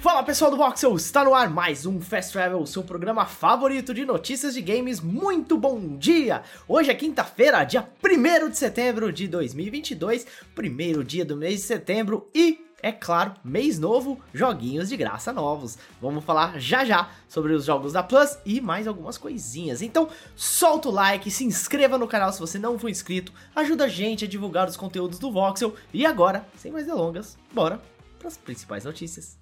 Fala pessoal do Voxel, está no ar mais um Fast Travel, seu programa favorito de notícias de games. Muito bom dia! Hoje é quinta-feira, dia 1 de setembro de 2022, primeiro dia do mês de setembro e é claro, mês novo, joguinhos de graça novos. Vamos falar já já sobre os jogos da Plus e mais algumas coisinhas. Então, solta o like, se inscreva no canal se você não for inscrito, ajuda a gente a divulgar os conteúdos do Voxel. E agora, sem mais delongas, bora para as principais notícias.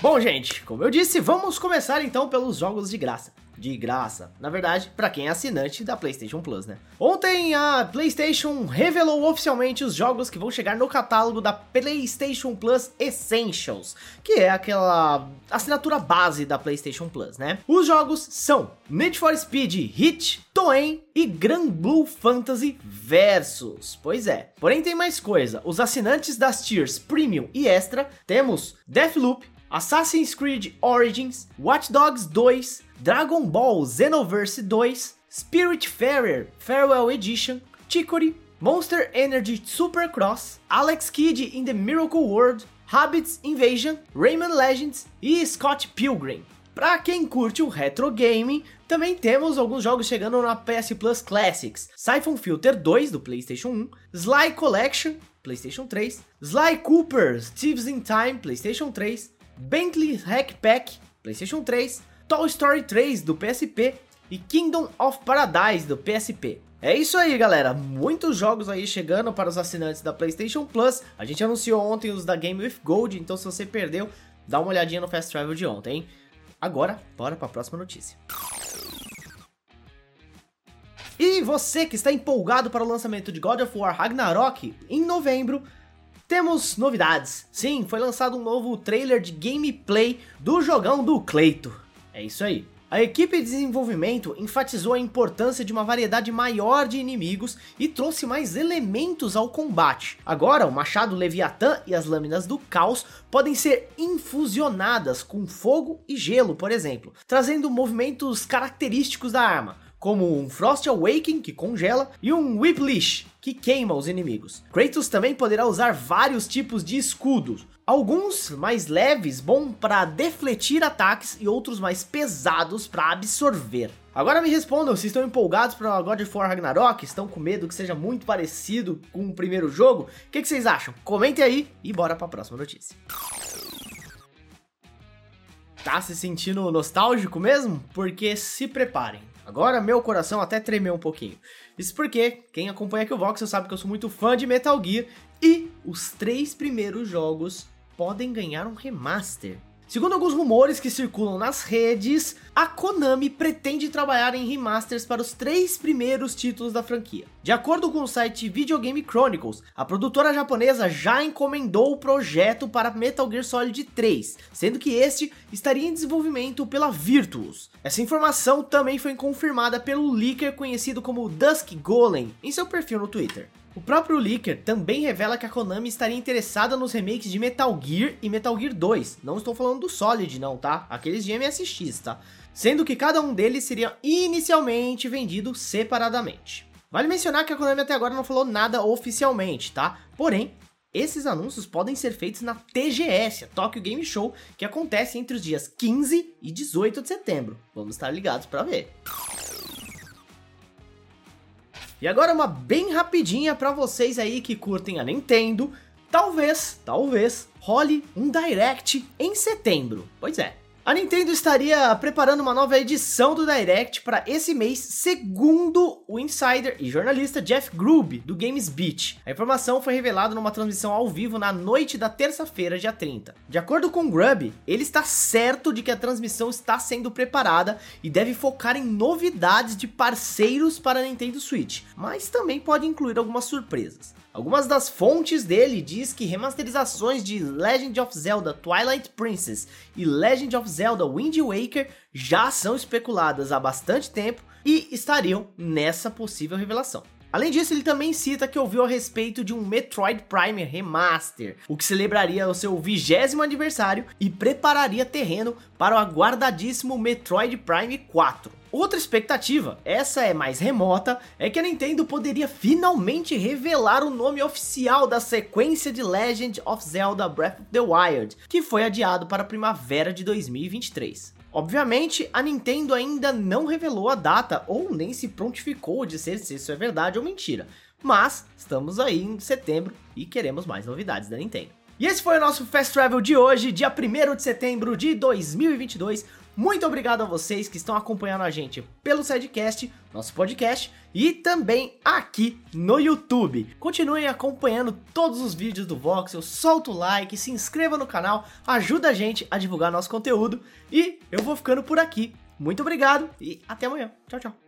Bom, gente, como eu disse, vamos começar então pelos jogos de graça. De graça, na verdade, para quem é assinante da PlayStation Plus, né? Ontem a PlayStation revelou oficialmente os jogos que vão chegar no catálogo da PlayStation Plus Essentials, que é aquela assinatura base da PlayStation Plus, né? Os jogos são Need for Speed Hit, Toen e Gran Blue Fantasy Versus. Pois é. Porém tem mais coisa. Os assinantes das tiers Premium e Extra temos Deathloop, Assassin's Creed Origins, Watch Dogs 2, Dragon Ball Xenoverse 2, Spiritfarer Farewell Edition, Chicory, Monster Energy Supercross, Alex Kidd in the Miracle World, Habits Invasion, Rayman Legends e Scott Pilgrim. Pra quem curte o retro gaming, também temos alguns jogos chegando na PS Plus Classics. Siphon Filter 2 do PlayStation 1, Sly Collection, PlayStation 3, Sly Cooper Thieves in Time, PlayStation 3, Bentley Hack Pack, PlayStation 3, Toy Story 3 do PSP e Kingdom of Paradise do PSP. É isso aí, galera. Muitos jogos aí chegando para os assinantes da PlayStation Plus. A gente anunciou ontem os da Game with Gold, então se você perdeu, dá uma olhadinha no Fast Travel de ontem, hein? Agora, bora para a próxima notícia. E você que está empolgado para o lançamento de God of War Ragnarok em novembro, temos novidades. Sim, foi lançado um novo trailer de gameplay do jogão do Cleito. É isso aí. A equipe de desenvolvimento enfatizou a importância de uma variedade maior de inimigos e trouxe mais elementos ao combate. Agora, o machado Leviatã e as lâminas do caos podem ser infusionadas com fogo e gelo, por exemplo, trazendo movimentos característicos da arma, como um Frost Awakening, que congela, e um Whiplish, que queima os inimigos. Kratos também poderá usar vários tipos de escudos, alguns mais leves, bom para defletir ataques, e outros mais pesados para absorver. Agora me respondam se estão empolgados para God of War Ragnarok, estão com medo que seja muito parecido com o primeiro jogo? O que, que vocês acham? Comentem aí e bora para a próxima notícia. Tá se sentindo nostálgico mesmo? Porque se preparem, Agora meu coração até tremeu um pouquinho. Isso porque quem acompanha aqui o Voxel sabe que eu sou muito fã de Metal Gear e os três primeiros jogos podem ganhar um remaster. Segundo alguns rumores que circulam nas redes, a Konami pretende trabalhar em remasters para os três primeiros títulos da franquia. De acordo com o site Videogame Chronicles, a produtora japonesa já encomendou o projeto para Metal Gear Solid 3, sendo que este estaria em desenvolvimento pela Virtuos. Essa informação também foi confirmada pelo leaker conhecido como Dusk Golem em seu perfil no Twitter. O próprio leaker também revela que a Konami estaria interessada nos remakes de Metal Gear e Metal Gear 2. Não estou falando do Solid não, tá? Aqueles de MSX, tá? Sendo que cada um deles seria inicialmente vendido separadamente. Vale mencionar que a Konami até agora não falou nada oficialmente, tá? Porém, esses anúncios podem ser feitos na TGS, a Tokyo Game Show, que acontece entre os dias 15 e 18 de setembro. Vamos estar ligados para ver. E agora uma bem rapidinha para vocês aí que curtem a Nintendo. Talvez, talvez, role um Direct em setembro. Pois é, a Nintendo estaria preparando uma nova edição do Direct para esse mês, segundo o insider e jornalista Jeff Grubb, do Games Beat. A informação foi revelada numa transmissão ao vivo na noite da terça-feira, dia 30. De acordo com Grubb, ele está certo de que a transmissão está sendo preparada e deve focar em novidades de parceiros para a Nintendo Switch, mas também pode incluir algumas surpresas. Algumas das fontes dele diz que remasterizações de Legend of Zelda Twilight Princess e Legend of Zelda Wind Waker já são especuladas há bastante tempo e estariam nessa possível revelação. Além disso, ele também cita que ouviu a respeito de um Metroid Prime Remaster, o que celebraria o seu vigésimo aniversário e prepararia terreno para o aguardadíssimo Metroid Prime 4. Outra expectativa, essa é mais remota, é que a Nintendo poderia finalmente revelar o nome oficial da sequência de Legend of Zelda Breath of the Wild, que foi adiado para a primavera de 2023. Obviamente, a Nintendo ainda não revelou a data ou nem se prontificou de dizer se isso é verdade ou mentira, mas estamos aí em setembro e queremos mais novidades da Nintendo. E esse foi o nosso Fast Travel de hoje, dia 1 de setembro de 2022. Muito obrigado a vocês que estão acompanhando a gente pelo Sidecast, nosso podcast, e também aqui no YouTube. Continuem acompanhando todos os vídeos do Voxel, solta o like, se inscreva no canal, ajuda a gente a divulgar nosso conteúdo. E eu vou ficando por aqui. Muito obrigado e até amanhã. Tchau, tchau.